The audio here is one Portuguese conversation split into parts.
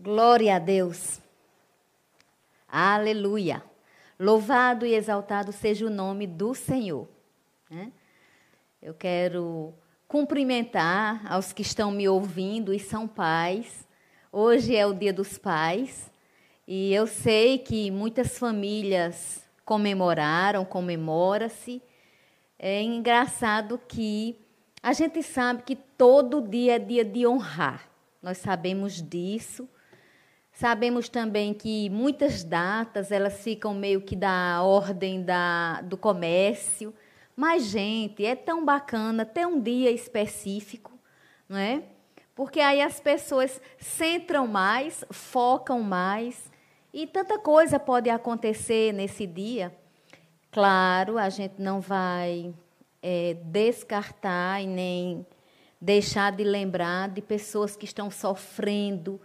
Glória a Deus. Aleluia. Louvado e exaltado seja o nome do Senhor. Né? Eu quero cumprimentar aos que estão me ouvindo e são pais. Hoje é o Dia dos Pais e eu sei que muitas famílias comemoraram, comemora-se. É engraçado que a gente sabe que todo dia é dia de honrar. Nós sabemos disso. Sabemos também que muitas datas elas ficam meio que da ordem da, do comércio. Mas, gente, é tão bacana ter um dia específico, não é? Porque aí as pessoas centram mais, focam mais, e tanta coisa pode acontecer nesse dia. Claro, a gente não vai é, descartar e nem deixar de lembrar de pessoas que estão sofrendo,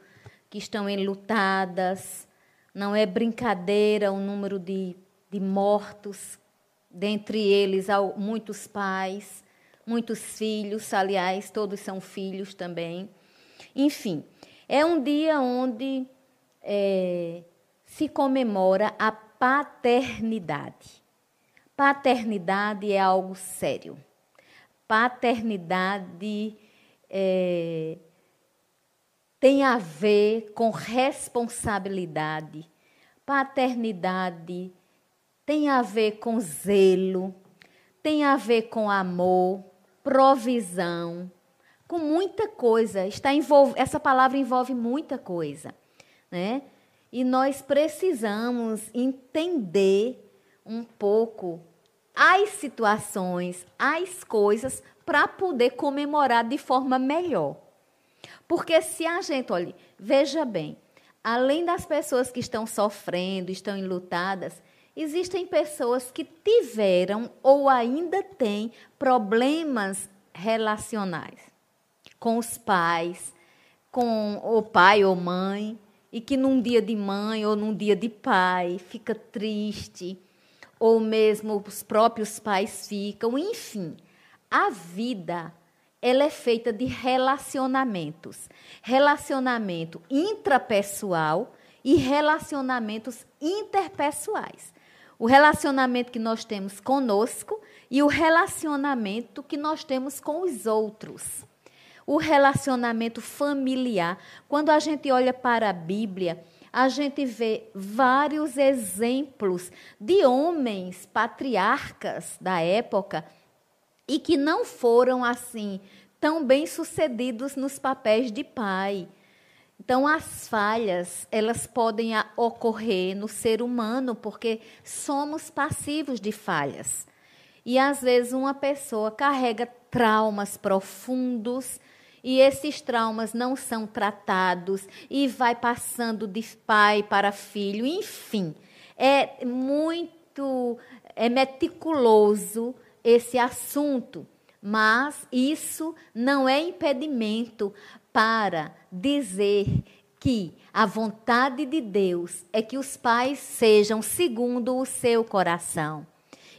que estão enlutadas. Não é brincadeira o número de, de mortos, dentre eles muitos pais, muitos filhos, aliás, todos são filhos também. Enfim, é um dia onde é, se comemora a paternidade. Paternidade é algo sério. Paternidade é, tem a ver com responsabilidade. Paternidade tem a ver com zelo, tem a ver com amor, provisão, com muita coisa. Está envolv... Essa palavra envolve muita coisa, né? E nós precisamos entender um pouco as situações, as coisas, para poder comemorar de forma melhor. Porque se a gente, olha, veja bem, além das pessoas que estão sofrendo, estão enlutadas, existem pessoas que tiveram ou ainda têm problemas relacionais com os pais, com o pai ou mãe, e que num dia de mãe ou num dia de pai fica triste, ou mesmo os próprios pais ficam, enfim. A vida ela é feita de relacionamentos. Relacionamento intrapessoal e relacionamentos interpessoais. O relacionamento que nós temos conosco e o relacionamento que nós temos com os outros. O relacionamento familiar. Quando a gente olha para a Bíblia, a gente vê vários exemplos de homens patriarcas da época e que não foram assim tão bem sucedidos nos papéis de pai. Então as falhas, elas podem ocorrer no ser humano porque somos passivos de falhas. E às vezes uma pessoa carrega traumas profundos e esses traumas não são tratados e vai passando de pai para filho, enfim. É muito é meticuloso esse assunto, mas isso não é impedimento para dizer que a vontade de Deus é que os pais sejam segundo o seu coração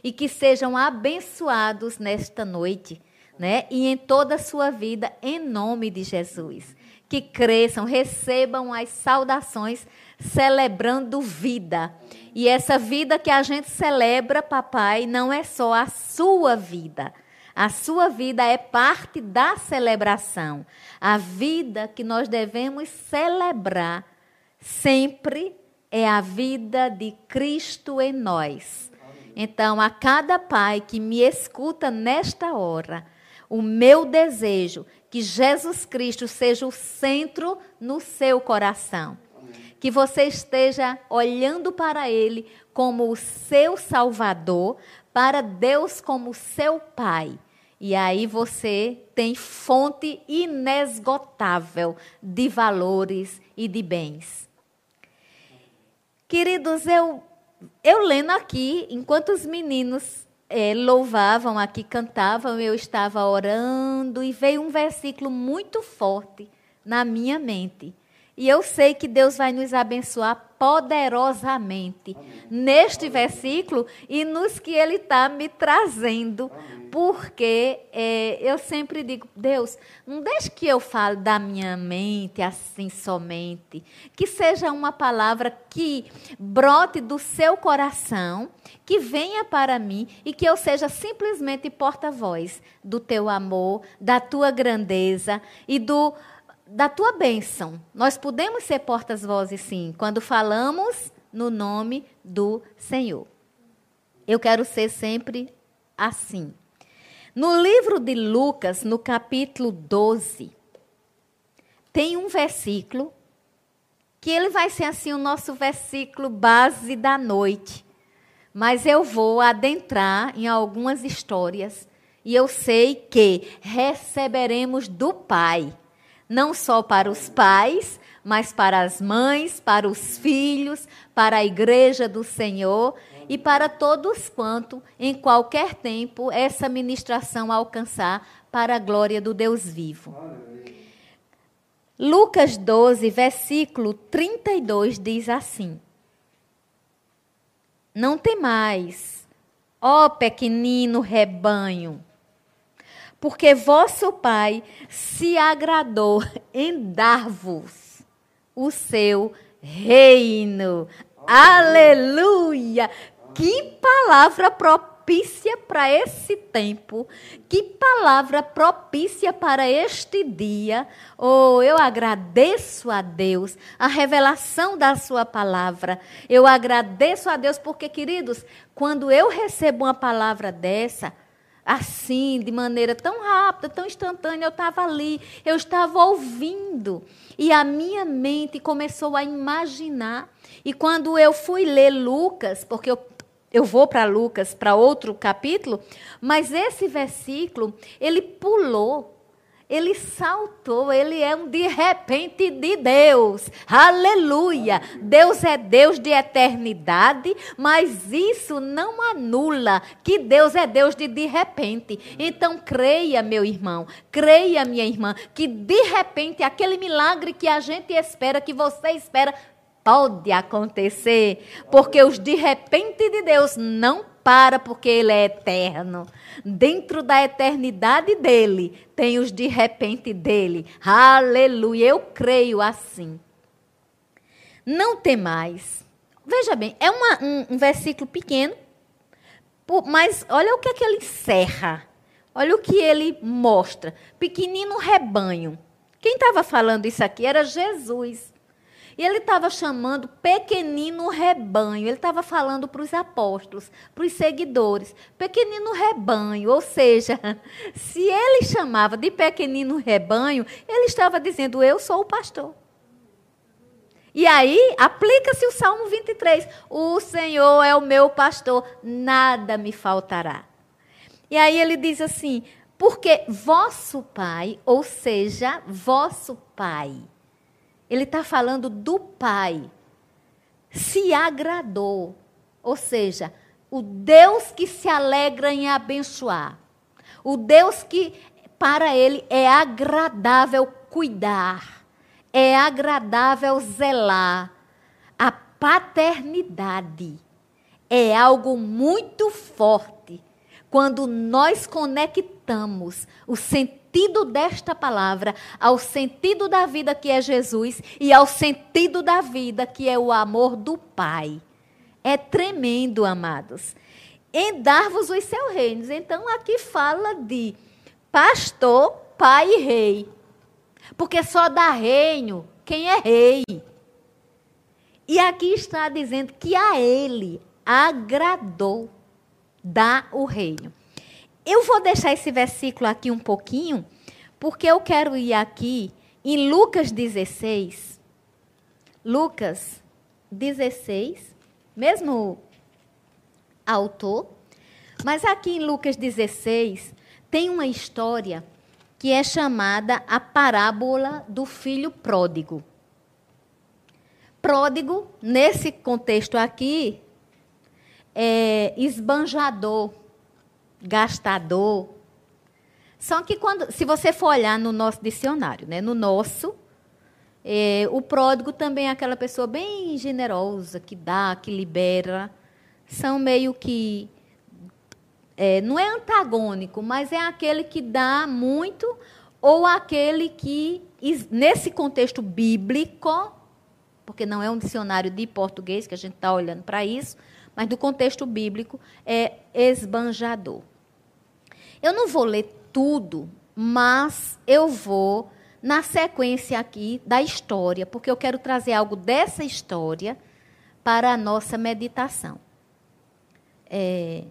e que sejam abençoados nesta noite, né? E em toda a sua vida, em nome de Jesus. Que cresçam, recebam as saudações celebrando vida. E essa vida que a gente celebra, papai, não é só a sua vida. A sua vida é parte da celebração. A vida que nós devemos celebrar sempre é a vida de Cristo em nós. Então, a cada pai que me escuta nesta hora, o meu desejo que Jesus Cristo seja o centro no seu coração que você esteja olhando para Ele como o seu Salvador, para Deus como seu Pai. E aí você tem fonte inesgotável de valores e de bens. Queridos, eu, eu lendo aqui, enquanto os meninos é, louvavam aqui, cantavam, eu estava orando e veio um versículo muito forte na minha mente E eu sei que Deus vai nos abençoar poderosamente Amém. neste Amém. versículo e nos que Ele está me trazendo. Amém. Porque é, eu sempre digo, Deus, não deixe que eu fale da minha mente assim somente. Que seja uma palavra que brote do seu coração, que venha para mim e que eu seja simplesmente porta-voz do teu amor, da tua grandeza e do da tua bênção. Nós podemos ser portas-vozes, sim, quando falamos no nome do Senhor. Eu quero ser sempre assim. No livro de Lucas, no capítulo 12, tem um versículo que ele vai ser assim o nosso versículo base da noite. Mas eu vou adentrar em algumas histórias e eu sei que receberemos do Pai não só para os pais, mas para as mães, para os filhos, para a igreja do Senhor e para todos quanto, em qualquer tempo, essa ministração alcançar para a glória do Deus vivo. Lucas 12, versículo 32 diz assim: Não temais, ó pequenino rebanho, porque vosso Pai se agradou em dar-vos o seu reino. Aleluia! Que palavra propícia para esse tempo, que palavra propícia para este dia. Oh, eu agradeço a Deus a revelação da Sua palavra. Eu agradeço a Deus porque, queridos, quando eu recebo uma palavra dessa, assim, de maneira tão rápida, tão instantânea. Eu estava ali, eu estava ouvindo. E a minha mente começou a imaginar. E quando eu fui ler Lucas, porque eu, eu vou para Lucas, para outro capítulo, mas esse versículo, ele pulou ele saltou, ele é um de repente de Deus. Aleluia! Deus é Deus de eternidade, mas isso não anula que Deus é Deus de de repente. Então creia, meu irmão, creia, minha irmã, que de repente aquele milagre que a gente espera, que você espera, pode acontecer, porque os de repente de Deus não para porque ele é eterno. Dentro da eternidade dele, tem os de repente dele. Aleluia, eu creio assim. Não tem mais. Veja bem, é uma, um, um versículo pequeno, mas olha o que é que ele encerra. Olha o que ele mostra. Pequenino rebanho. Quem estava falando isso aqui era Jesus. E ele estava chamando pequenino rebanho. Ele estava falando para os apóstolos, para os seguidores. Pequenino rebanho. Ou seja, se ele chamava de pequenino rebanho, ele estava dizendo: Eu sou o pastor. E aí, aplica-se o Salmo 23. O Senhor é o meu pastor, nada me faltará. E aí ele diz assim: Porque vosso Pai, ou seja, vosso Pai, ele está falando do Pai. Se agradou. Ou seja, o Deus que se alegra em abençoar. O Deus que, para ele, é agradável cuidar. É agradável zelar. A paternidade é algo muito forte quando nós conectamos o sentido sentido desta palavra, ao sentido da vida que é Jesus e ao sentido da vida que é o amor do Pai. É tremendo, amados. Em dar-vos os seus reinos. Então aqui fala de pastor, pai e rei. Porque só dá reino quem é rei. E aqui está dizendo que a ele agradou dar o reino. Eu vou deixar esse versículo aqui um pouquinho, porque eu quero ir aqui em Lucas 16. Lucas 16, mesmo autor, mas aqui em Lucas 16 tem uma história que é chamada a parábola do filho pródigo. Pródigo, nesse contexto aqui, é esbanjador gastador. Só que quando, se você for olhar no nosso dicionário, né, no nosso, É, o pródigo também é aquela pessoa bem generosa, que dá, que libera. São meio que. É, não é antagônico, mas é aquele que dá muito ou aquele que, nesse contexto bíblico, porque não é um dicionário de português que a gente está olhando para isso, mas do contexto bíblico, é esbanjador. Eu não vou ler tudo, mas eu vou na sequência aqui da história, porque eu quero trazer algo dessa história para a nossa meditação. É,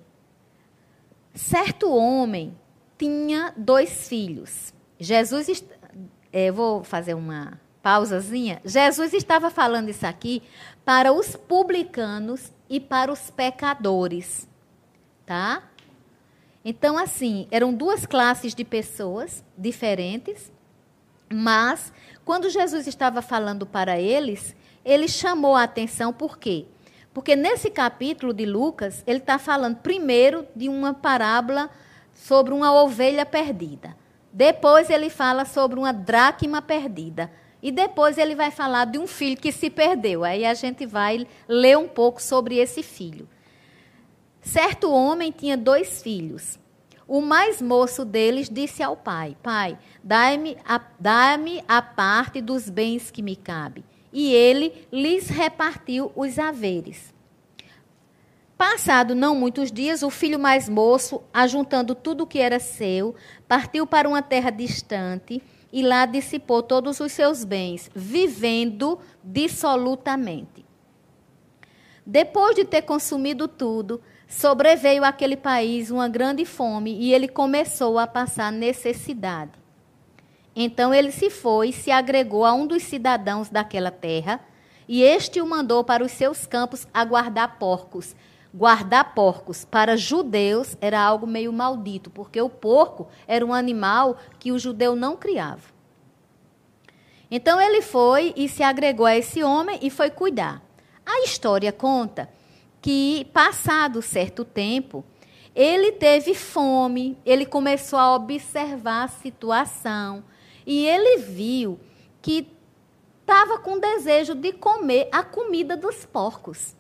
certo homem tinha dois filhos. Jesus, é, vou fazer uma pausazinha. Jesus estava falando isso aqui para os publicanos e para os pecadores, tá? Então, assim, eram duas classes de pessoas diferentes, mas quando Jesus estava falando para eles, ele chamou a atenção por quê? Porque nesse capítulo de Lucas, ele está falando primeiro de uma parábola sobre uma ovelha perdida. Depois ele fala sobre uma dracma perdida. E depois ele vai falar de um filho que se perdeu. Aí a gente vai ler um pouco sobre esse filho. Certo homem tinha dois filhos. O mais moço deles disse ao pai: Pai, dá-me a, dá a parte dos bens que me cabe. E ele lhes repartiu os haveres. Passado não muitos dias, o filho mais moço, ajuntando tudo o que era seu, partiu para uma terra distante e lá dissipou todos os seus bens, vivendo dissolutamente. Depois de ter consumido tudo, sobreveio àquele país uma grande fome e ele começou a passar necessidade. Então ele se foi e se agregou a um dos cidadãos daquela terra, e este o mandou para os seus campos a guardar porcos. Guardar porcos para judeus era algo meio maldito, porque o porco era um animal que o judeu não criava. Então ele foi e se agregou a esse homem e foi cuidar. A história conta que, passado certo tempo, ele teve fome, ele começou a observar a situação e ele viu que estava com desejo de comer a comida dos porcos.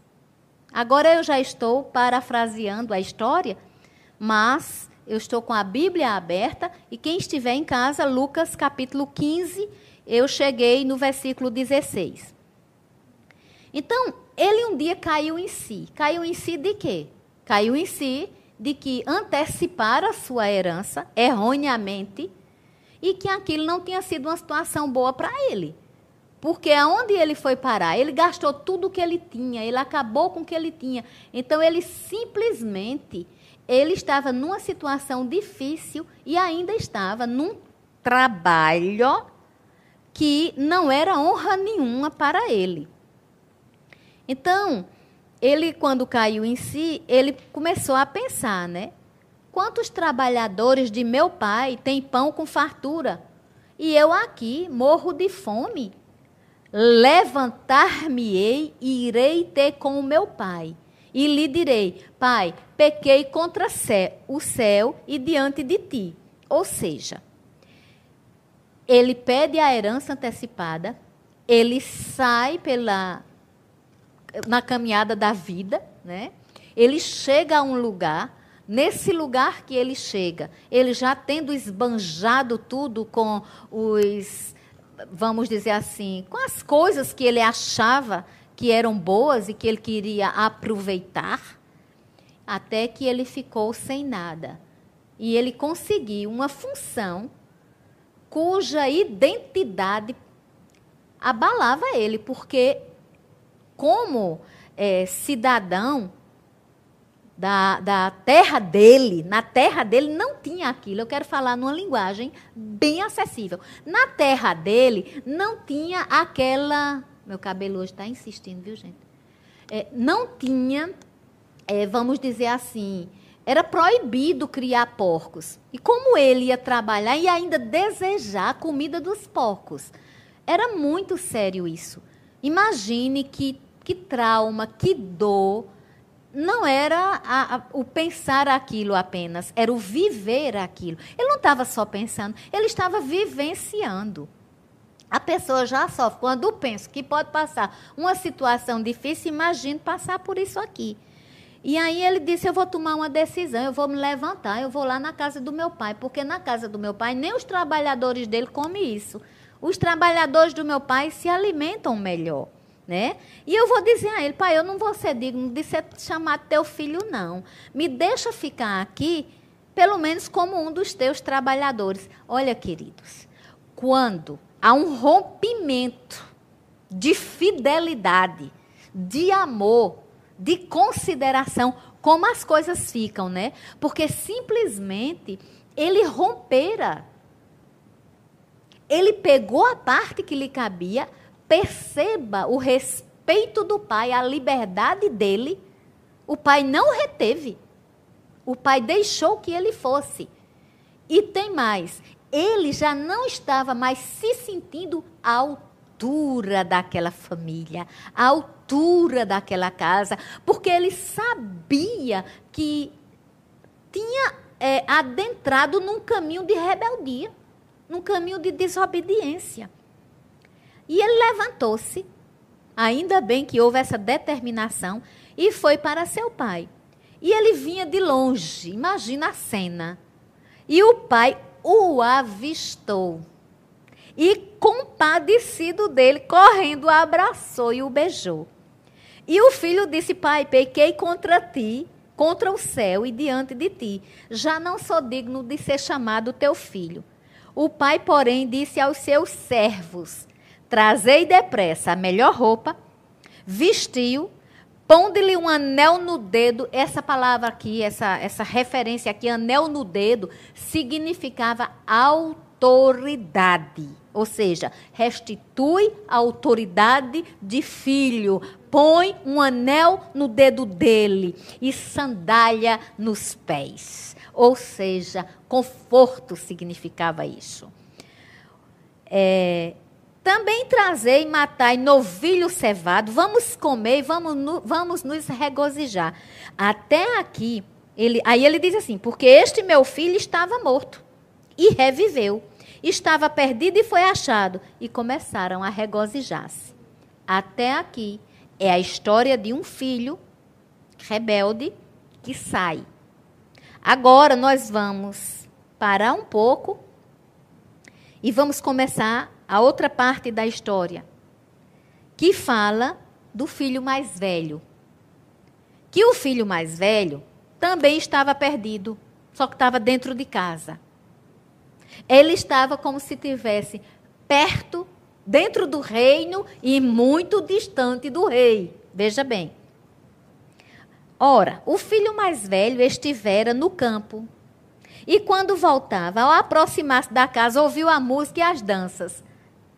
Agora eu já estou parafraseando a história, mas eu estou com a Bíblia aberta e quem estiver em casa, Lucas capítulo 15, eu cheguei no versículo 16. Então, ele um dia caiu em si. Caiu em si de quê? Caiu em si de que antecipara a sua herança erroneamente e que aquilo não tinha sido uma situação boa para ele. Porque aonde ele foi parar? Ele gastou tudo o que ele tinha, ele acabou com o que ele tinha. Então ele simplesmente ele estava numa situação difícil e ainda estava num trabalho que não era honra nenhuma para ele. Então, ele, quando caiu em si, ele começou a pensar, né? Quantos trabalhadores de meu pai têm pão com fartura? E eu aqui morro de fome. Levantar-me-ei e irei ter com o meu pai. E lhe direi: Pai, pequei contra o céu e diante de ti. Ou seja, ele pede a herança antecipada, ele sai pela na caminhada da vida, né? Ele chega a um lugar, nesse lugar que ele chega, ele já tendo esbanjado tudo com os, vamos dizer assim, com as coisas que ele achava que eram boas e que ele queria aproveitar, até que ele ficou sem nada. E ele conseguiu uma função cuja identidade abalava ele, porque como é, cidadão da, da terra dele, na terra dele não tinha aquilo. Eu quero falar numa linguagem bem acessível. Na terra dele não tinha aquela. Meu cabelo hoje está insistindo, viu, gente? É, não tinha, é, vamos dizer assim, era proibido criar porcos. E como ele ia trabalhar e ainda desejar a comida dos porcos? Era muito sério isso. Imagine que que trauma, que dor. Não era a, a, o pensar aquilo apenas, era o viver aquilo. Ele não estava só pensando, ele estava vivenciando A pessoa já sofre. Quando penso que pode passar uma situação difícil, imagine passar por isso aqui. E aí ele disse: Eu vou tomar uma decisão, eu vou me levantar, eu vou lá na casa do meu pai, porque na casa do meu pai nem os trabalhadores dele comem isso. Os trabalhadores do meu pai se alimentam melhor. Né? E eu vou dizer a ele, pai, eu não vou ser digno de ser chamado teu filho, não. Me deixa ficar aqui, pelo menos como um dos teus trabalhadores. Olha, queridos, quando há um rompimento de fidelidade, de amor, de consideração, como as coisas ficam, né? Porque simplesmente ele rompera. Ele pegou a parte que lhe cabia, perceba o respeito do pai, a liberdade dele. O pai não reteve. O pai deixou que ele fosse. E tem mais, ele já não estava mais se sentindo autor altura daquela família, a altura daquela casa, porque ele sabia que tinha é, adentrado num caminho de rebeldia, num caminho de desobediência. E ele levantou-se, ainda bem que houve essa determinação, e foi para seu pai. E ele vinha de longe, imagina a cena. E o pai o avistou e, compadecido dele, correndo, o abraçou e o beijou. E o filho disse: Pai, pequei contra ti, contra o céu e diante de ti. Já não sou digno de ser chamado teu filho. O pai, porém, disse aos seus servos: Trazei depressa a melhor roupa, vestiu, ponde-lhe um anel no dedo. Essa palavra aqui, essa, essa referência aqui, anel no dedo, significava autoridade ou seja, restitui a autoridade de filho, põe um anel no dedo dele e sandália nos pés. Ou seja, conforto significava isso. É, também trazei matai novilho cevado, vamos comer, vamos, vamos nos regozijar. Até aqui, ele, aí ele diz assim: porque este meu filho estava morto e reviveu estava perdido e foi achado, e começaram a regozijar-se. Até aqui é a história de um filho rebelde que sai. Agora nós vamos parar um pouco e vamos começar a outra parte da história, que fala do filho mais velho. Que o filho mais velho também estava perdido, só que estava dentro de casa. Ele estava como se tivesse perto, dentro do reino e muito distante do rei. Veja bem. Ora, o filho mais velho estivera no campo. E quando voltava, ao aproximar-se da casa, ouviu a música e as danças.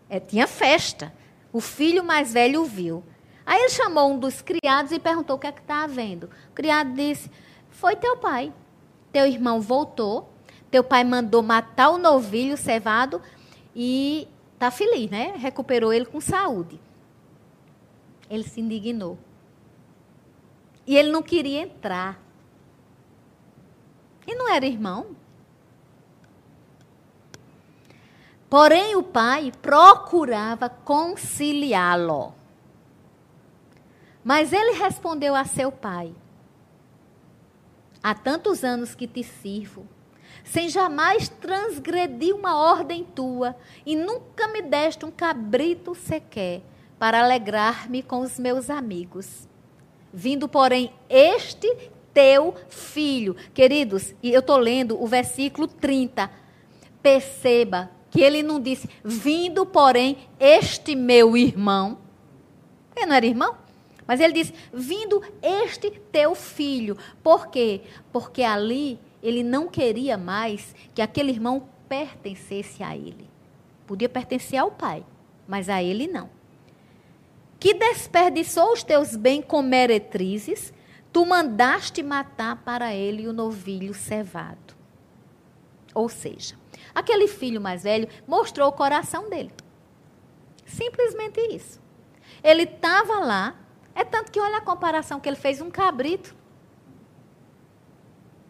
É, tinha festa. O filho mais velho viu. Aí ele chamou um dos criados e perguntou o que é que está havendo. O criado disse: Foi teu pai. Teu irmão voltou teu pai mandou matar o novilho cevado e tá feliz, né? Recuperou ele com saúde. Ele se indignou. E ele não queria entrar. E não era irmão? Porém, o pai procurava conciliá-lo. Mas ele respondeu a seu pai: Há tantos anos que te sirvo sem jamais transgredir uma ordem tua, e nunca me deste um cabrito sequer, para alegrar-me com os meus amigos. Vindo, porém, este teu filho. Queridos, e eu estou lendo o versículo 30. Perceba que ele não disse, vindo, porém, este meu irmão. Ele não era irmão? Mas ele disse, vindo este teu filho. Por quê? Porque ali ele não queria mais que aquele irmão pertencesse a ele. Podia pertencer ao pai, mas a ele não. Que desperdiçou os teus bens com meretrizes, tu mandaste matar para ele o novilho cevado. Ou seja, aquele filho mais velho mostrou o coração dele. Simplesmente isso. Ele estava lá, é tanto que olha a comparação que ele fez um cabrito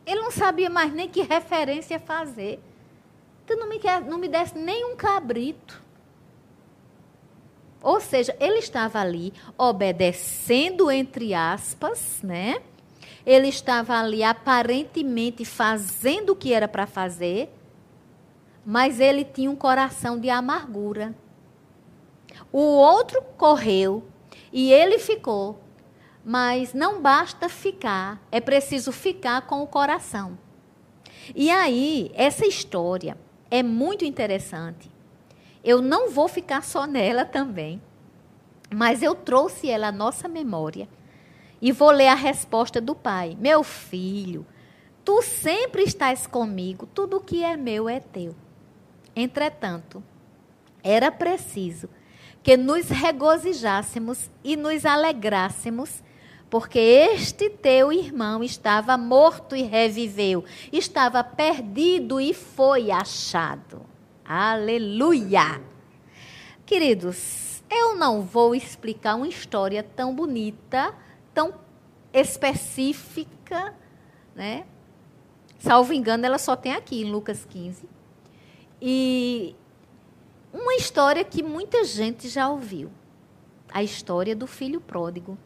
ele não sabia mais nem que referência fazer. Tu não me, quer, não me desse nem um cabrito. Ou seja, ele estava ali obedecendo, entre aspas, né? Ele estava ali aparentemente fazendo o que era para fazer, mas ele tinha um coração de amargura. O outro correu e ele ficou. Mas não basta ficar, é preciso ficar com o coração. E aí, essa história é muito interessante. Eu não vou ficar só nela também, mas eu trouxe ela à nossa memória e vou ler a resposta do pai: Meu filho, tu sempre estás comigo, tudo que é meu é teu. Entretanto, era preciso que nos regozijássemos e nos alegrássemos, porque este teu irmão estava morto e reviveu, estava perdido e foi achado. Aleluia! Queridos, eu não vou explicar uma história tão bonita, tão específica, né? Salvo engano, ela só tem aqui em Lucas 15. E uma história que muita gente já ouviu. A história do filho pródigo.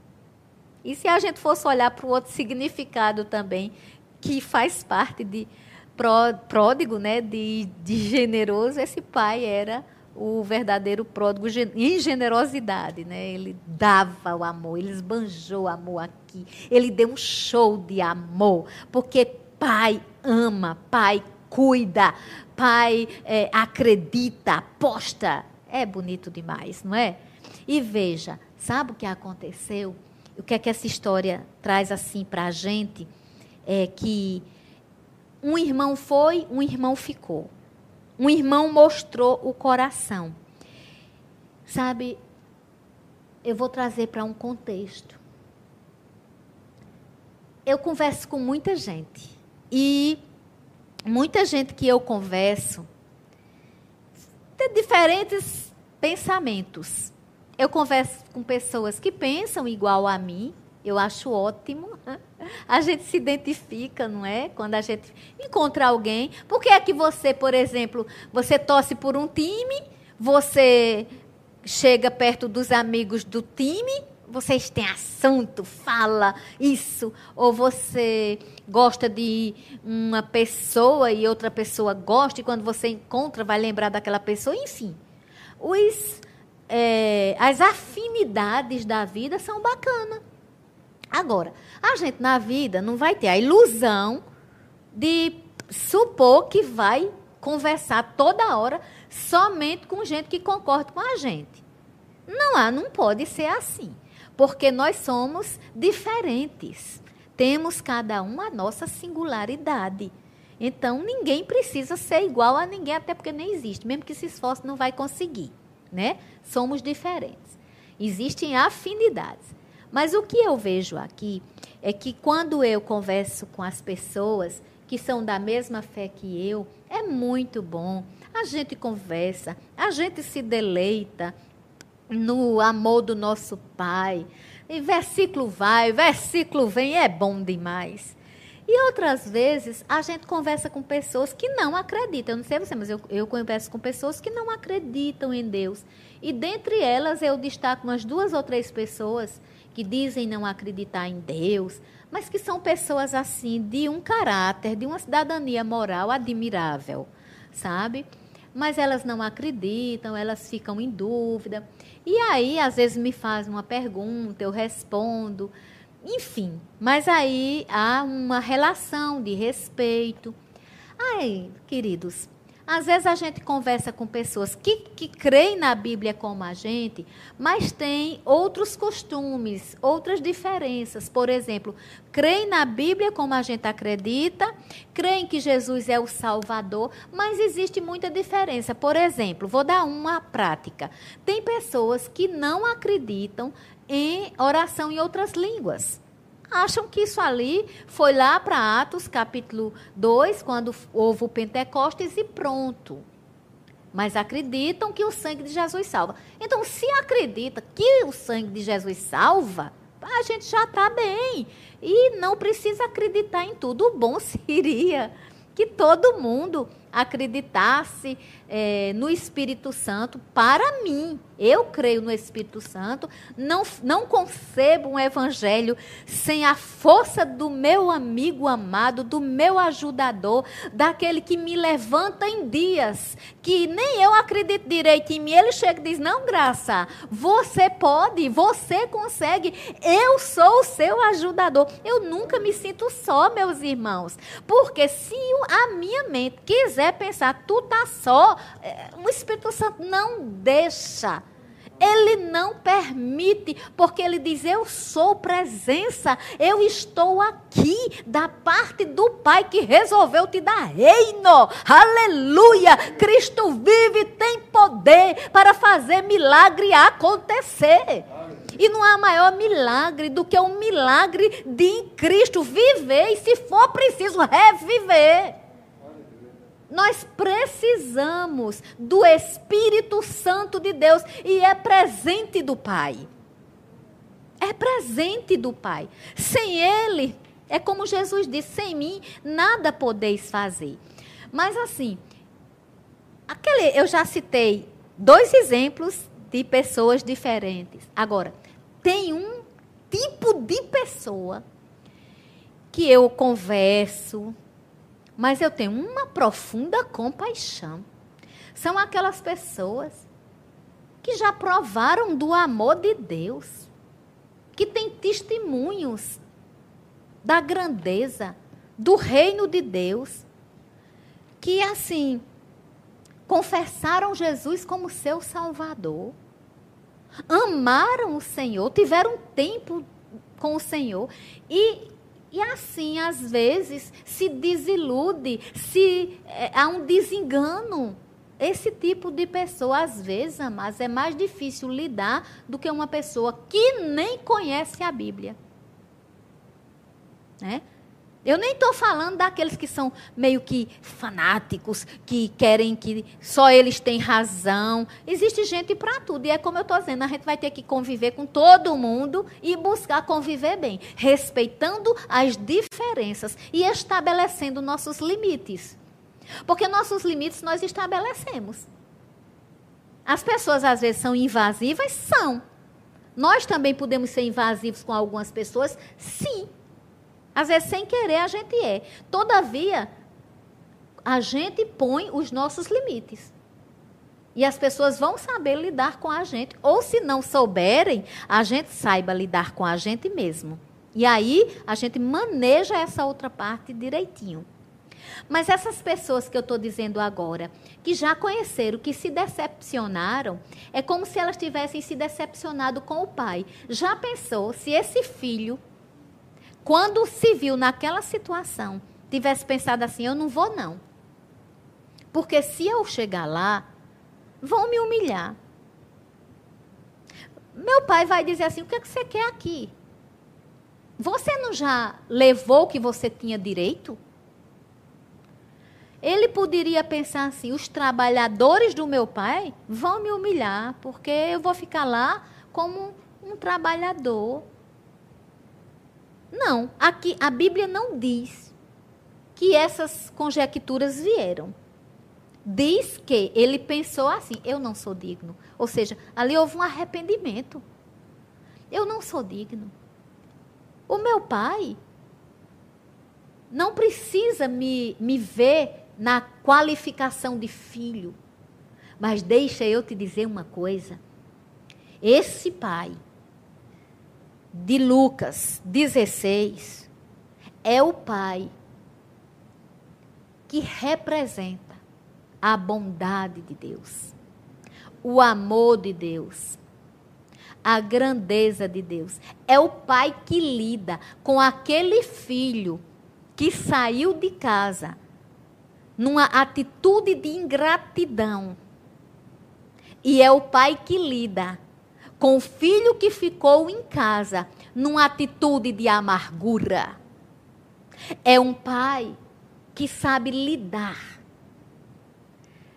E se a gente fosse olhar para o outro significado também, que faz parte de pródigo, né, de, de generoso, esse pai era o verdadeiro pródigo em generosidade, né? Ele dava o amor, ele esbanjou o amor aqui, ele deu um show de amor, porque pai ama, pai cuida, pai é, acredita, aposta. É bonito demais, não é? E veja, sabe o que aconteceu? O que é que essa história traz assim para a gente? É que um irmão foi, um irmão ficou. Um irmão mostrou o coração. Sabe, eu vou trazer para um contexto. Eu converso com muita gente e muita gente que eu converso tem diferentes pensamentos. Eu converso com pessoas que pensam igual a mim, eu acho ótimo. A gente se identifica, não é? Quando a gente encontra alguém. Por que é que você, por exemplo, você torce por um time, você chega perto dos amigos do time vocês têm assunto, fala isso, ou você gosta de uma pessoa e outra pessoa gosta, e quando você encontra vai lembrar daquela pessoa, enfim. Os, é, as afinidades da vida são bacanas. Agora, a gente na vida não vai ter a ilusão de supor que vai conversar toda hora somente com gente que concorda com a gente. Não há, não pode ser assim porque nós somos diferentes. Temos cada um a nossa singularidade. Então, ninguém precisa ser igual a ninguém, até porque nem existe. Mesmo que se esforce, não vai conseguir. Né? Somos diferentes. Existem afinidades. Mas o que eu vejo aqui é que quando eu converso com as pessoas que são da mesma fé que eu, é muito bom. A gente conversa, a gente se deleita, no amor do nosso Pai. E versículo vai, versículo vem, é bom demais. E outras vezes a gente conversa com pessoas que não acreditam. Eu não sei você, mas eu, eu converso com pessoas que não acreditam em Deus. E dentre elas eu destaco umas duas ou três pessoas que dizem não acreditar em Deus, mas que são pessoas assim, de um caráter, de uma cidadania moral admirável, sabe? Mas elas não acreditam, elas ficam em dúvida. E aí, às vezes, me faz uma pergunta, eu respondo, enfim. Mas aí há uma relação de respeito. Ai, queridos, às vezes a gente conversa com pessoas que, que creem na Bíblia como a gente, mas tem outros costumes, outras diferenças. Por exemplo, creem na Bíblia como a gente acredita, creem que Jesus é o Salvador, mas existe muita diferença. Por exemplo, vou dar uma prática. Tem pessoas que não acreditam em oração em outras línguas acham que isso ali foi lá para Atos capítulo 2, quando houve o Pentecostes e pronto. Mas acreditam que o sangue de Jesus salva. Então, se acredita que o sangue de Jesus salva, a gente já está bem. E não precisa acreditar em tudo. O bom seria que todo mundo acreditasse é, no Espírito Santo para mim. Eu creio no Espírito Santo, não, não concebo um evangelho sem a força do meu amigo amado, do meu ajudador, daquele que me levanta em dias que nem eu acredito direito em mim. Ele chega e diz: Não, graça, você pode, você consegue, eu sou o seu ajudador. Eu nunca me sinto só, meus irmãos, porque se a minha mente quiser pensar, tu tá só, o Espírito Santo não deixa. Ele não permite, porque ele diz: Eu sou presença, eu estou aqui, da parte do Pai que resolveu te dar reino. Aleluia! Cristo vive, tem poder para fazer milagre acontecer. E não há maior milagre do que o um milagre de Cristo viver e, se for preciso, reviver. Nós precisamos do Espírito Santo de Deus e é presente do Pai. É presente do Pai. Sem Ele, é como Jesus disse: sem mim nada podeis fazer. Mas assim, aquele, eu já citei dois exemplos de pessoas diferentes. Agora, tem um tipo de pessoa que eu converso, mas eu tenho uma profunda compaixão. São aquelas pessoas que já provaram do amor de Deus, que têm testemunhos da grandeza do reino de Deus, que assim confessaram Jesus como seu Salvador, amaram o Senhor, tiveram tempo com o Senhor e e assim, às vezes, se desilude, se é, há um desengano. Esse tipo de pessoa, às vezes, mas é mais difícil lidar do que uma pessoa que nem conhece a Bíblia. Né? Eu nem estou falando daqueles que são meio que fanáticos, que querem que só eles têm razão. Existe gente para tudo. E é como eu estou dizendo, a gente vai ter que conviver com todo mundo e buscar conviver bem, respeitando as diferenças e estabelecendo nossos limites. Porque nossos limites nós estabelecemos. As pessoas às vezes são invasivas? São. Nós também podemos ser invasivos com algumas pessoas? Sim. Às vezes, sem querer, a gente é. Todavia, a gente põe os nossos limites. E as pessoas vão saber lidar com a gente. Ou, se não souberem, a gente saiba lidar com a gente mesmo. E aí, a gente maneja essa outra parte direitinho. Mas essas pessoas que eu estou dizendo agora, que já conheceram, que se decepcionaram, é como se elas tivessem se decepcionado com o pai. Já pensou se esse filho quando se viu naquela situação, tivesse pensado assim: eu não vou, não. Porque se eu chegar lá, vão me humilhar. Meu pai vai dizer assim: o que, é que você quer aqui? Você não já levou o que você tinha direito? Ele poderia pensar assim: os trabalhadores do meu pai vão me humilhar, porque eu vou ficar lá como um trabalhador. Não, aqui a Bíblia não diz que essas conjecturas vieram. Diz que ele pensou assim: eu não sou digno. Ou seja, ali houve um arrependimento. Eu não sou digno. O meu pai não precisa me, me ver na qualificação de filho. Mas deixa eu te dizer uma coisa. Esse pai de Lucas 16 é o Pai que representa a bondade de Deus, o amor de Deus, a grandeza de Deus. É o Pai que lida com aquele filho que saiu de casa numa atitude de ingratidão. E é o Pai que lida com o filho que ficou em casa, numa atitude de amargura. É um pai que sabe lidar,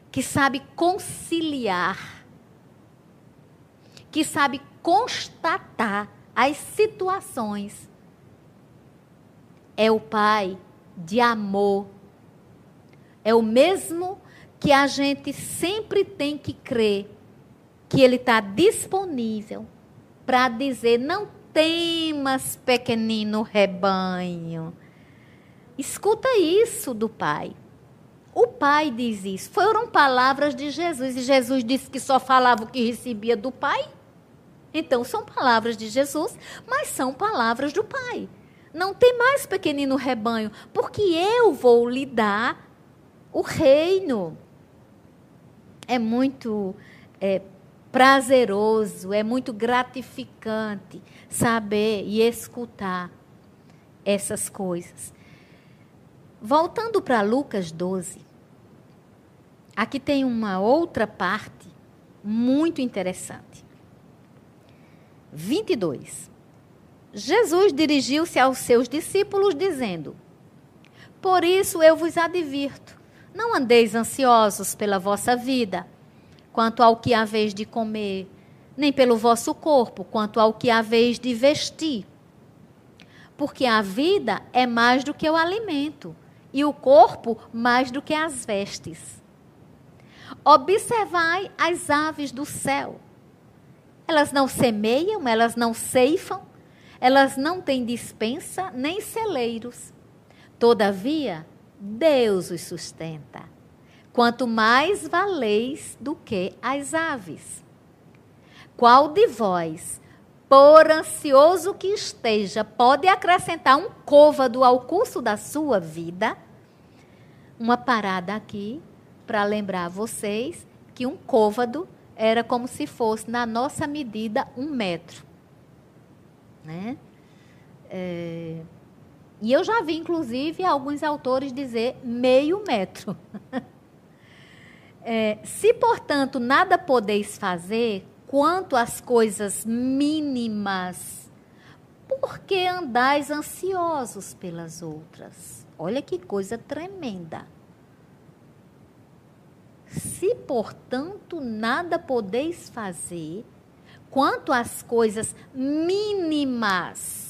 que sabe conciliar, que sabe constatar as situações. É o pai de amor, é o mesmo que a gente sempre tem que crer que ele está disponível para dizer: não temas, pequenino rebanho. Escuta isso do Pai. O Pai diz isso. Foram palavras de Jesus. E Jesus disse que só falava o que recebia do Pai. Então, são palavras de Jesus, mas são palavras do Pai. Não tem mais pequenino rebanho, porque eu vou lhe dar o reino. É muito é, prazeroso, é muito gratificante saber e escutar essas coisas. Voltando para Lucas 12, aqui tem uma outra parte muito interessante. 22. Jesus dirigiu-se aos seus discípulos, dizendo: Por isso eu vos advirto, não andeis ansiosos pela vossa vida, quanto ao que haveis de comer, nem pelo vosso corpo, quanto ao que haveis de vestir. Porque a vida é mais do que o alimento, e o corpo mais do que as vestes. Observai as aves do céu. Elas não semeiam, elas não ceifam, elas não têm dispensa nem celeiros. Todavia, Deus os sustenta. Quanto mais valeis do que as aves. Qual de vós, por ansioso que esteja, pode acrescentar um côvado ao curso da sua vida? Uma parada aqui para lembrar vocês que um côvado era como se fosse, na nossa medida, um metro. Né? É, e eu já vi, inclusive, alguns autores dizer meio metro. é, se, portanto, nada podeis fazer, quanto às coisas mínimas, por que andais ansiosos pelas outras? Olha que coisa tremenda. Se, portanto, nada podeis fazer, quanto às coisas mínimas,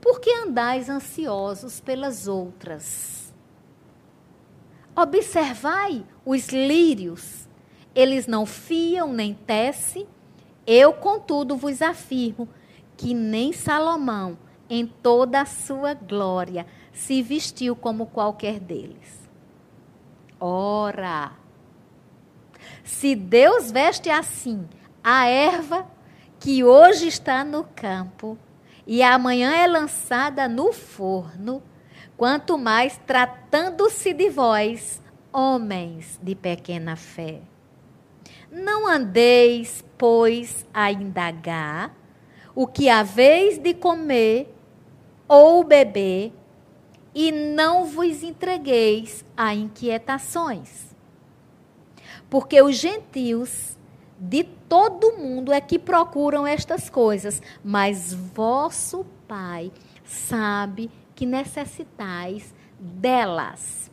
por que andais ansiosos pelas outras? Observai os lírios eles não fiam nem tecem. Eu, contudo, vos afirmo que nem Salomão, em toda a sua glória, se vestiu como qualquer deles. Ora, se Deus veste assim a erva que hoje está no campo e amanhã é lançada no forno, quanto mais tratando-se de vós, homens de pequena fé. Não andeis, pois, a indagar o que haveis de comer ou beber, e não vos entregueis a inquietações. Porque os gentios de todo mundo é que procuram estas coisas, mas vosso Pai sabe que necessitais delas.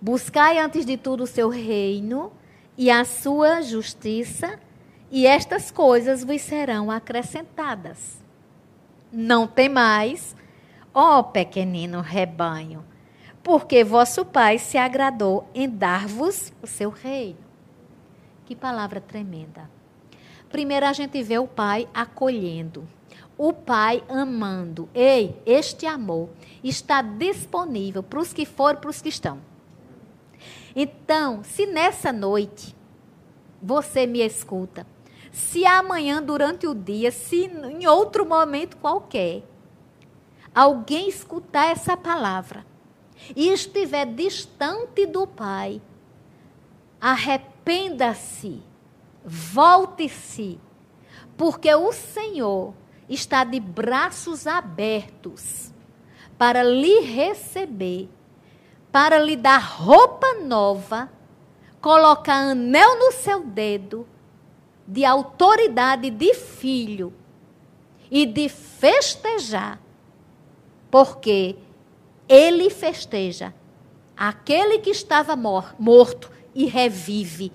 Buscai antes de tudo o seu reino e a sua justiça, e estas coisas vos serão acrescentadas. Não temais, ó pequenino rebanho, porque vosso Pai se agradou em dar-vos o seu reino. Que palavra tremenda. Primeiro a gente vê o Pai acolhendo, o Pai amando. Ei, este amor está disponível para os que foram, para os que estão. Então, se nessa noite você me escuta, se amanhã durante o dia, se em outro momento qualquer, alguém escutar essa palavra e estiver distante do Pai, arrependa-se, volte-se, porque o Senhor está de braços abertos para lhe receber para lhe dar roupa nova, colocar anel no seu dedo, de autoridade de filho e de festejar, porque ele festeja aquele que estava mor morto e revive.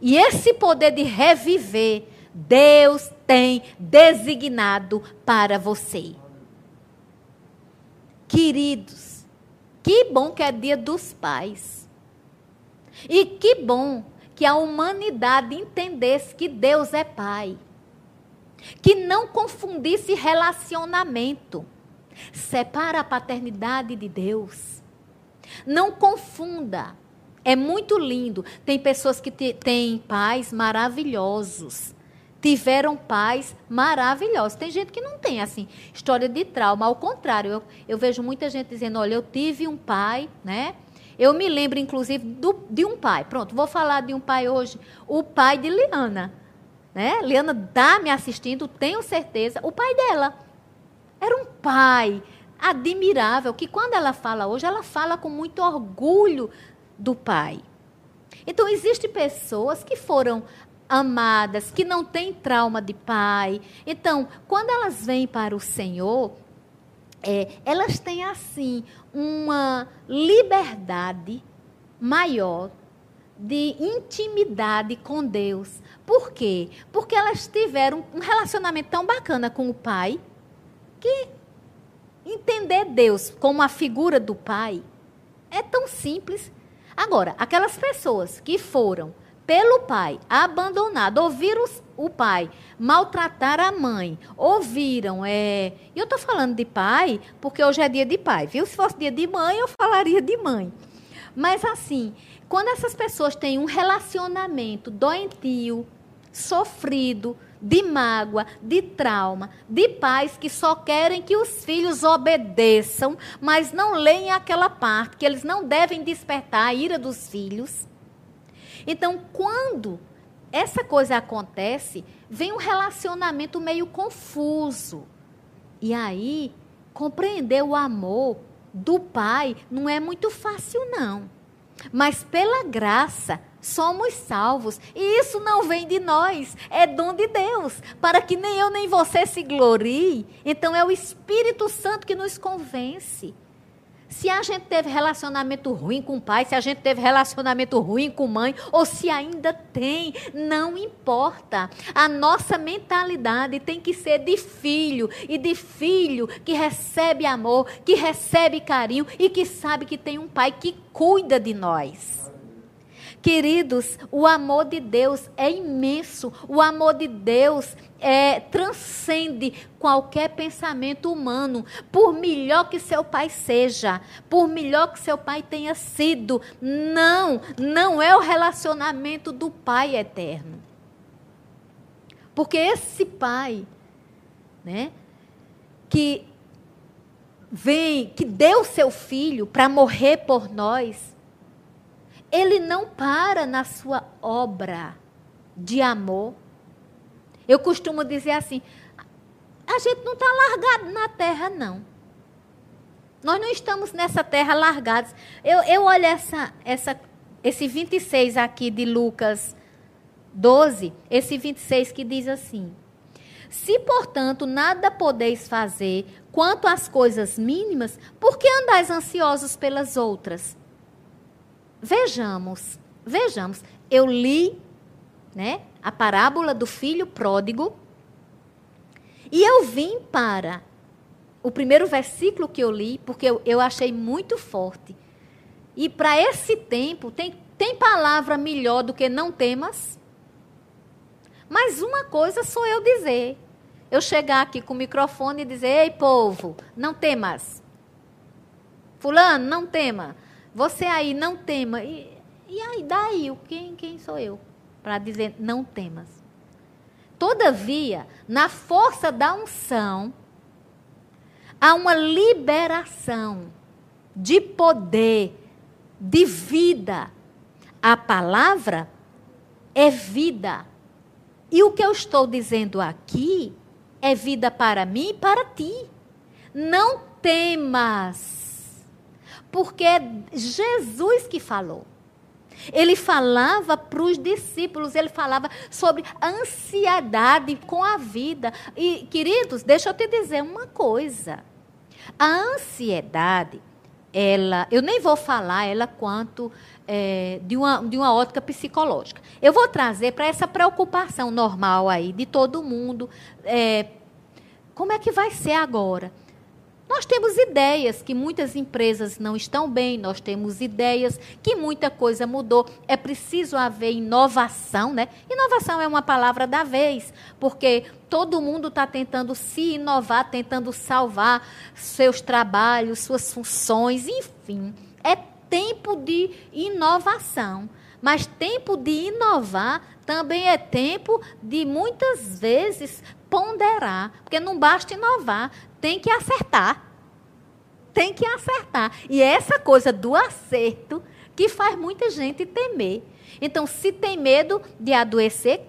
E esse poder de reviver, Deus tem designado para você. Queridos, Que bom que é dia dos pais. E que bom que a humanidade entendesse que Deus é pai. Que não confundisse relacionamento. Separa a paternidade de Deus. Não confunda. É muito lindo. Tem pessoas que têm pais maravilhosos. Tiveram pais maravilhosos. Tem gente que não tem, assim, história de trauma. Ao contrário, eu, eu vejo muita gente dizendo: olha, eu tive um pai, né? Eu me lembro, inclusive, do, de um pai. Pronto, vou falar de um pai hoje. O pai de Liana. Né? Liana está me assistindo, tenho certeza. O pai dela. Era um pai admirável, que quando ela fala hoje, ela fala com muito orgulho do pai. Então, existem pessoas que foram amadas, que não têm trauma de pai. Então, quando elas vêm para o Senhor, é, elas têm assim uma liberdade maior de intimidade com Deus. Por quê? Porque elas tiveram um relacionamento tão bacana com o pai que entender Deus como a figura do pai é tão simples. Agora, aquelas pessoas que foram pelo pai abandonado, ouviram o pai maltratar a mãe, ouviram, é, eu estou falando de pai porque hoje é dia de pai, viu? Se fosse dia de mãe, eu falaria de mãe. Mas assim, quando essas pessoas têm um relacionamento doentio, sofrido, de mágoa, de trauma, de pais que só querem que os filhos obedeçam, mas não leem aquela parte que eles não devem despertar a ira dos filhos. Então, quando essa coisa acontece, vem um relacionamento meio confuso. E aí, compreender o amor do pai não é muito fácil, não. Mas pela graça, somos salvos. E isso não vem de nós, é dom de Deus, para que nem eu nem você se glorie. Então é o Espírito Santo que nos convence. Se a gente teve relacionamento ruim com o pai, se a gente teve relacionamento ruim com mãe, ou se ainda tem, não importa. A nossa mentalidade tem que ser de filho e de filho que recebe amor, que recebe carinho e que sabe que tem um pai que cuida de nós. Queridos, o amor de Deus é imenso. O amor de Deus é, transcende qualquer pensamento humano. Por melhor que seu pai seja, por melhor que seu pai tenha sido, não, não é o relacionamento do pai eterno. Porque esse pai, né, que vem, que deu seu filho para morrer por nós, ele não para na sua obra de amor. Eu costumo dizer assim: a gente não está largado na terra, não. Nós não estamos nessa terra largados. Eu, eu olho essa, essa, esse 26 aqui de Lucas 12, esse 26 que diz assim: Se, portanto, nada podeis fazer quanto às coisas mínimas, por que andais ansiosos pelas outras? Vejamos, vejamos. Eu li, né, a parábola do filho pródigo e eu vim para o primeiro versículo que eu li, porque eu, eu achei muito forte. E para esse tempo, tem, tem palavra melhor do que não temas? Mas uma coisa sou eu dizer. Eu chegar aqui com o microfone e dizer: Ei, povo, não temas. Fulano, não tema. Você aí não tema. E, e aí, daí, quem, quem sou eu? Para dizer não temas. Todavia, na força da unção, há uma liberação de poder, de vida. A palavra é vida. E o que eu estou dizendo aqui é vida para mim e para ti. Não temas porque é Jesus que falou. Ele falava para os discípulos, ele falava sobre ansiedade com a vida. E, queridos, deixa eu te dizer uma coisa. A ansiedade, ela, eu nem vou falar ela quanto é, de, uma, de uma ótica psicológica. Eu vou trazer para essa preocupação normal aí de todo mundo. É, como é que vai ser agora? Nós temos ideias que muitas empresas não estão bem, nós temos ideias que muita coisa mudou. É preciso haver inovação, né? Inovação é uma palavra da vez, porque todo mundo está tentando se inovar, tentando salvar seus trabalhos, suas funções, enfim. É tempo de inovação. Mas tempo de inovar também é tempo de muitas vezes ponderar, porque não basta inovar, tem que acertar. Tem que acertar. E é essa coisa do acerto que faz muita gente temer. Então, se tem medo de adoecer,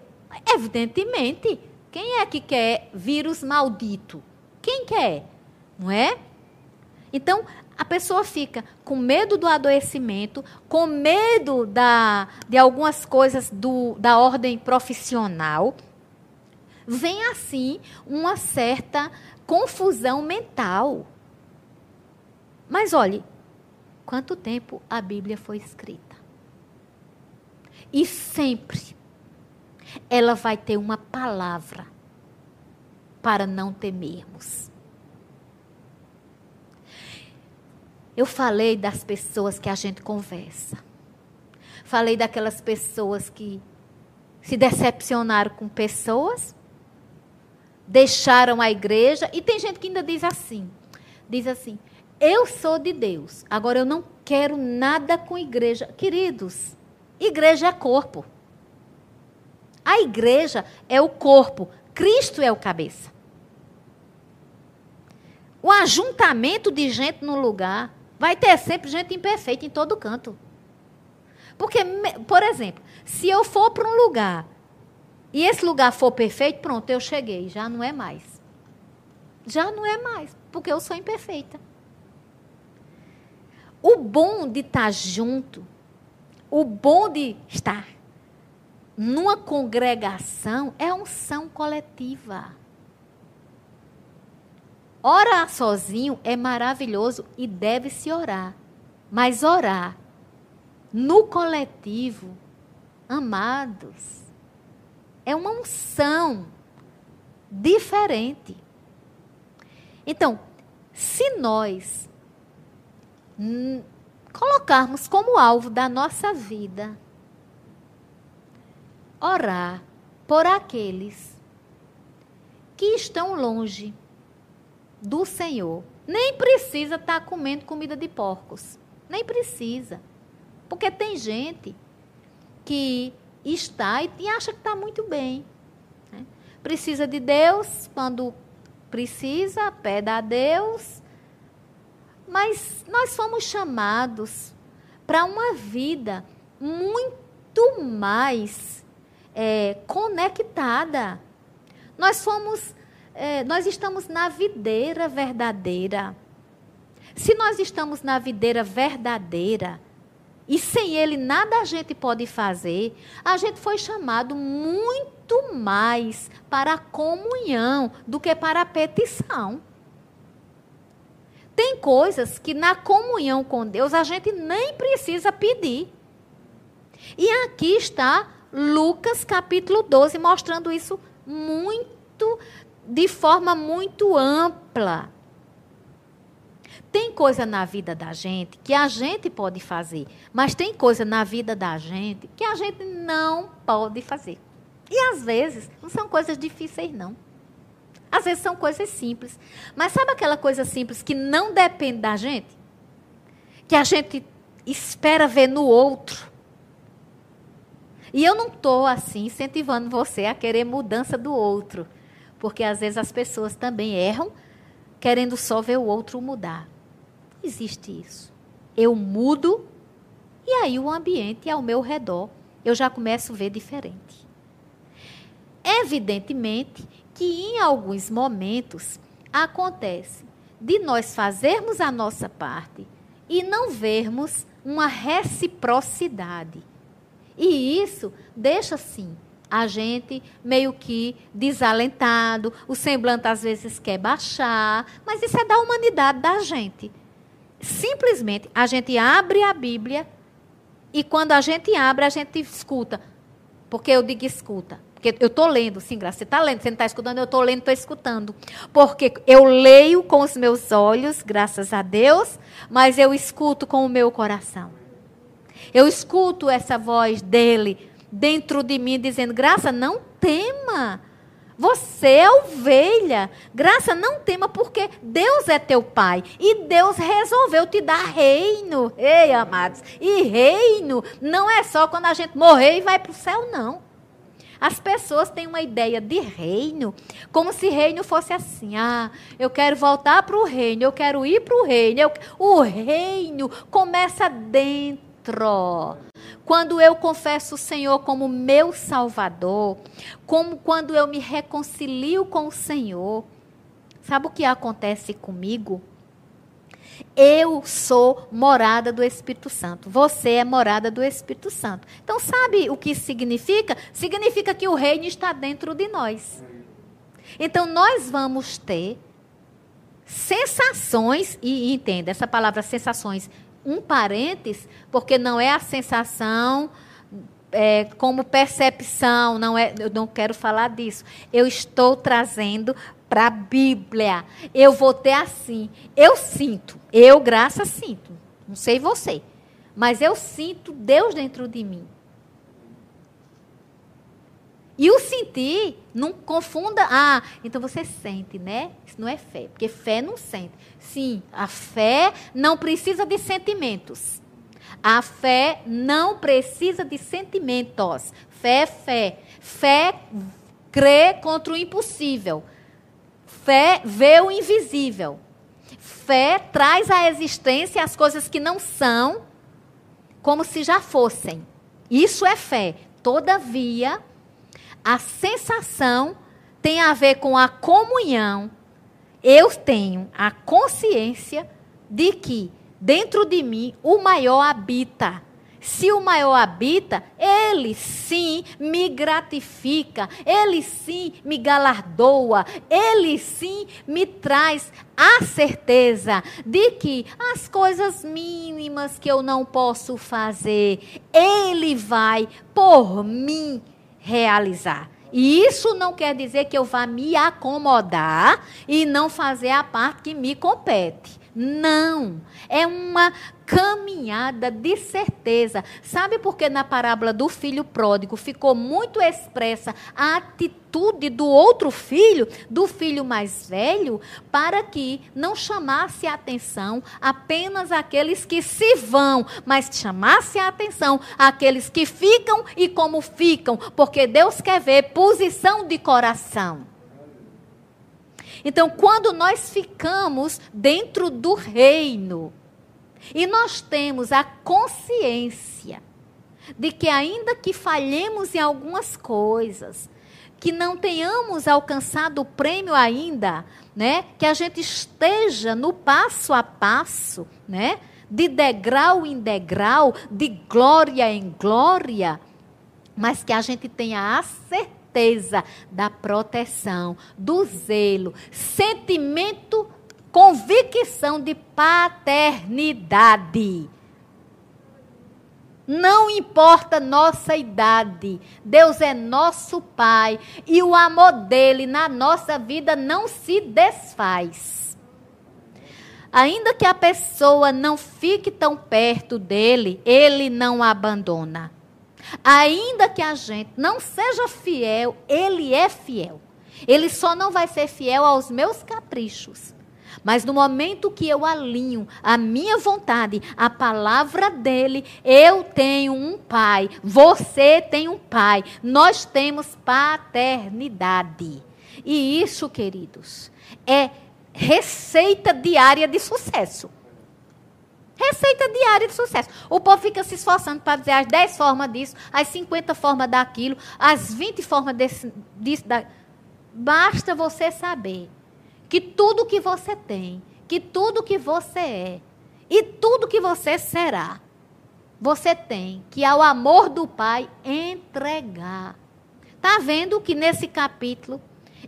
evidentemente, quem é que quer vírus maldito? Quem quer? Não é? Então, a pessoa fica com medo do adoecimento, com medo da, de algumas coisas do, da ordem profissional. Vem assim uma certa confusão mental. Mas olhe, quanto tempo a Bíblia foi escrita? E sempre ela vai ter uma palavra para não temermos. Eu falei das pessoas que a gente conversa. Falei daquelas pessoas que se decepcionaram com pessoas deixaram a igreja. E tem gente que ainda diz assim: diz assim, eu sou de Deus, agora eu não quero nada com igreja. Queridos, igreja é corpo. A igreja é o corpo, Cristo é o cabeça. O ajuntamento de gente no lugar vai ter sempre gente imperfeita em todo canto. Porque, por exemplo, se eu for para um lugar e esse lugar for perfeito, pronto, eu cheguei, já não é mais. Já não é mais, porque eu sou imperfeita. O bom de estar junto, o bom de estar numa congregação é unção coletiva. Orar sozinho é maravilhoso e deve-se orar. Mas orar no coletivo, amados, é uma unção diferente. Então, se nós colocarmos como alvo da nossa vida orar por aqueles que estão longe do Senhor, nem precisa estar tá comendo comida de porcos, nem precisa. Porque tem gente que está e, acha que está muito bem. Né? Precisa de Deus quando precisa, pede a Deus. Mas nós fomos chamados para uma vida muito mais é, conectada. Nós fomos, é, nós estamos na videira verdadeira. Se nós estamos na videira verdadeira, e sem ele nada a gente pode fazer. A gente foi chamado muito mais para a comunhão do que para a petição. Tem coisas que na comunhão com Deus a gente nem precisa pedir. E aqui está Lucas capítulo 12 mostrando isso muito de forma muito ampla. Tem coisa na vida da gente que a gente pode fazer, mas tem coisa na vida da gente que a gente não pode fazer. E às vezes não são coisas difíceis, não. Às vezes são coisas simples. Mas sabe aquela coisa simples que não depende da gente? Que a gente espera ver no outro. E eu não estou assim incentivando você a querer mudança do outro. Porque às vezes as pessoas também erram querendo só ver o outro mudar existe isso. Eu mudo e aí o ambiente ao meu redor eu já começo a ver diferente. Evidentemente que em alguns momentos acontece de nós fazermos a nossa parte e não vermos uma reciprocidade. E isso deixa sim a gente meio que desalentado, o semblante às vezes quer baixar, mas isso é da humanidade da gente simplesmente a gente abre a Bíblia e quando a gente abre, a gente escuta. Porque eu digo escuta. Porque eu estou lendo, sim, Graça. Você está lendo, você não está escutando, eu estou lendo, estou escutando. Porque eu leio com os meus olhos, graças a Deus, mas eu escuto com o meu coração. Eu escuto essa voz dele dentro de mim dizendo: Graça, não tema. Você é ovelha. Graça, não tema, porque Deus é teu pai. E Deus resolveu te dar reino. Ei, amados. E reino não é só quando a gente morrer e vai para o céu, não. As pessoas têm uma ideia de reino, como se reino fosse assim. Ah, eu quero voltar para o reino, eu quero ir para o reino. Eu... O reino começa dentro. Quando eu confesso o Senhor como meu Salvador, como quando eu me reconcilio com o Senhor, sabe o que acontece comigo? Eu sou morada do Espírito Santo. Você é morada do Espírito Santo. Então, sabe o que isso significa? Significa que o reino está dentro de nós. Então, nós vamos ter sensações, e entenda, essa palavra sensações um parênteses, porque não é a sensação é, como percepção, não é, eu não quero falar disso. Eu estou trazendo para a Bíblia. Eu vou ter assim. Eu sinto, eu, graça, sinto. Não sei você, mas eu sinto Deus dentro de mim. E o sentir, não confunda. Ah, então você sente, né? Isso não é fé, porque fé não sente. Sim, a fé não precisa de sentimentos. A fé não precisa de sentimentos. Fé é fé. Fé crê contra o impossível. Fé vê o invisível. Fé traz à existência as coisas que não são como se já fossem. Isso é fé. Todavia, a sensação tem a ver com a comunhão. Eu tenho a consciência de que dentro de mim o maior habita. Se o maior habita, ele sim me gratifica, ele sim me galardoa, ele sim me traz a certeza de que as coisas mínimas que eu não posso fazer, ele vai por mim realizar. E isso não quer dizer que eu vá me acomodar e não fazer a parte que me compete. Não. É uma caminhada de certeza. Sabe por que na parábola do filho pródigo ficou muito expressa a atitude do outro filho, do filho mais velho, para que não chamasse a atenção apenas aqueles que se vão, mas chamasse a atenção aqueles que ficam e como ficam, porque Deus quer ver posição de coração. Então, quando nós ficamos dentro do reino e nós temos a consciência de que, ainda que falhemos em algumas coisas, que não tenhamos alcançado o prêmio ainda, né? Que a gente esteja no passo a passo, né? De degrau em degrau, de glória em glória, mas que a gente tenha a certeza da proteção, do zelo, sentimento, convicção de paternidade. Não importa nossa idade, Deus é nosso Pai e o amor dele na nossa vida não se desfaz. Ainda que a pessoa não fique tão perto dele, ele não abandona. Ainda que a gente não seja fiel, ele é fiel. Ele só não vai ser fiel aos meus caprichos. Mas no momento que eu alinho a minha vontade, a palavra dele, eu tenho um pai, você tem um pai, nós temos paternidade. E isso, queridos, é receita diária de sucesso. Receita diária de sucesso. O povo fica se esforçando para dizer as 10 formas disso, as 50 formas daquilo, as 20 formas desse, disso. Da... Basta você saber que tudo que você tem, que tudo que você é e tudo que você será, você tem que ao amor do Pai entregar. Está vendo que nesse capítulo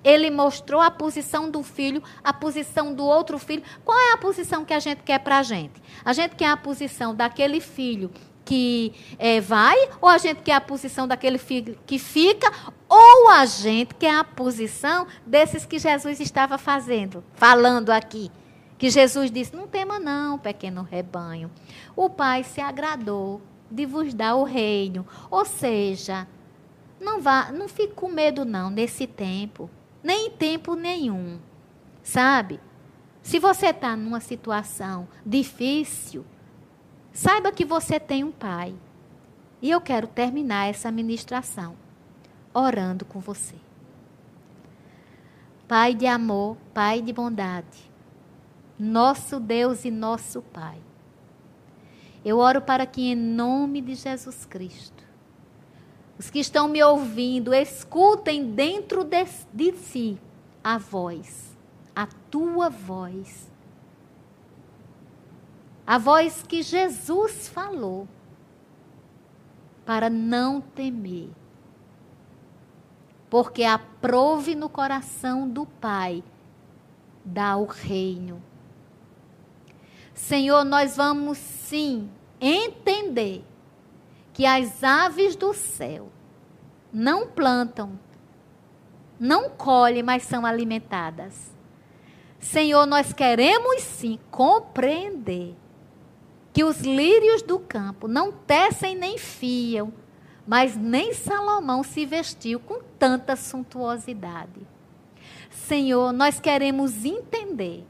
ele mostrou a posição do filho, a posição do outro filho. Qual é a posição que a gente quer para a gente? A gente quer a posição daquele filho que é, vai, ou a gente quer a posição daquele filho que fica, Ou a gente quer a posição desses que Jesus estava fazendo, falando aqui. Que Jesus disse: Não tema, não, pequeno rebanho. O Pai se agradou de vos dar o reino. Ou seja, não vá, não fique com medo, não, nesse tempo. Nem em tempo nenhum. Sabe? Se você está numa situação difícil, saiba que você tem um Pai. E eu quero terminar essa ministração orando com você. Pai de amor, Pai de bondade, nosso Deus e nosso Pai. Eu oro para que, em nome de Jesus Cristo, os que estão me ouvindo, escutem dentro de, de si a voz, a tua voz. A voz que Jesus falou para não temer. Porque aprove no coração do Pai dar o reino. Senhor, nós vamos sim entender que as aves do céu não plantam, não colhem, mas são alimentadas. Senhor, nós queremos sim compreender que os lírios do campo não tecem nem fiam, mas nem Salomão se vestiu com tanta suntuosidade. Senhor, nós queremos entender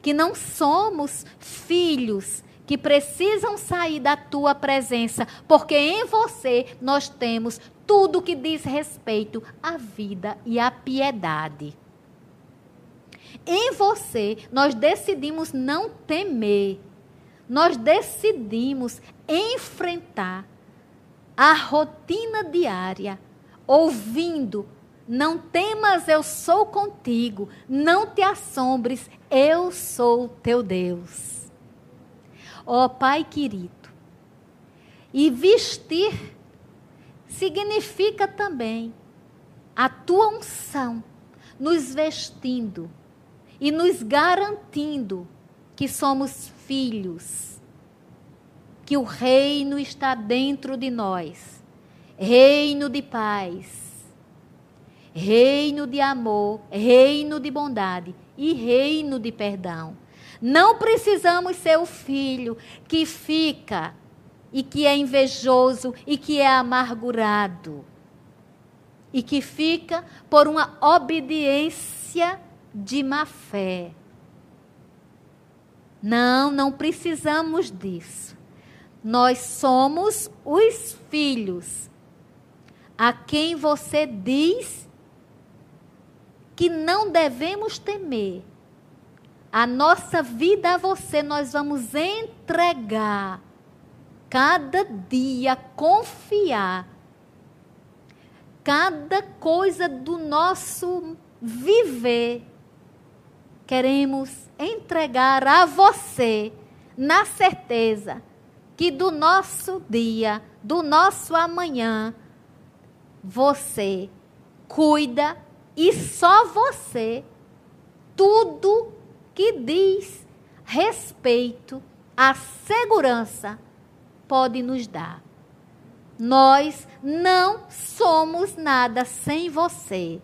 que não somos filhos que precisam sair da tua presença, porque em você nós temos tudo que diz respeito à vida e à piedade. Em você nós decidimos não temer, nós decidimos enfrentar a rotina diária, ouvindo: Não temas, eu sou contigo, não te assombres, eu sou teu Deus. Ó oh, Pai querido, e vestir significa também a tua unção, nos vestindo e nos garantindo que somos filhos, que o reino está dentro de nós reino de paz, reino de amor, reino de bondade e reino de perdão. Não precisamos ser o filho que fica e que é invejoso e que é amargurado e que fica por uma obediência de má fé. Não, não precisamos disso. Nós somos os filhos a quem você diz que não devemos temer. A nossa vida a você nós vamos entregar cada dia, confiar. Cada coisa do nosso viver queremos entregar a você, na certeza que do nosso dia, do nosso amanhã, você cuida e só você, tudo que diz respeito à segurança pode nos dar. Nós não somos nada sem você.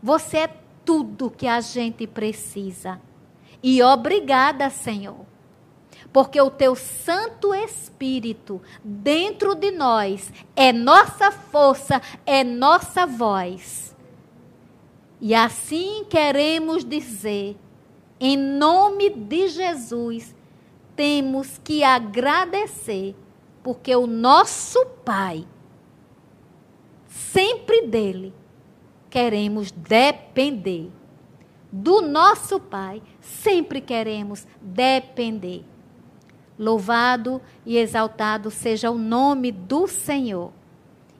Você é tudo que a gente precisa. E obrigada, Senhor, porque o teu Santo Espírito dentro de nós é nossa força, é nossa voz. E assim queremos dizer, em nome de Jesus, temos que agradecer, porque o nosso Pai, sempre dele, queremos depender. Do nosso Pai, sempre queremos depender. Louvado e exaltado seja o nome do Senhor.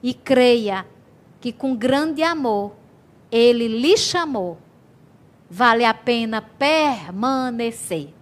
E creia que com grande amor ele lhe chamou. Vale a pena permanecer.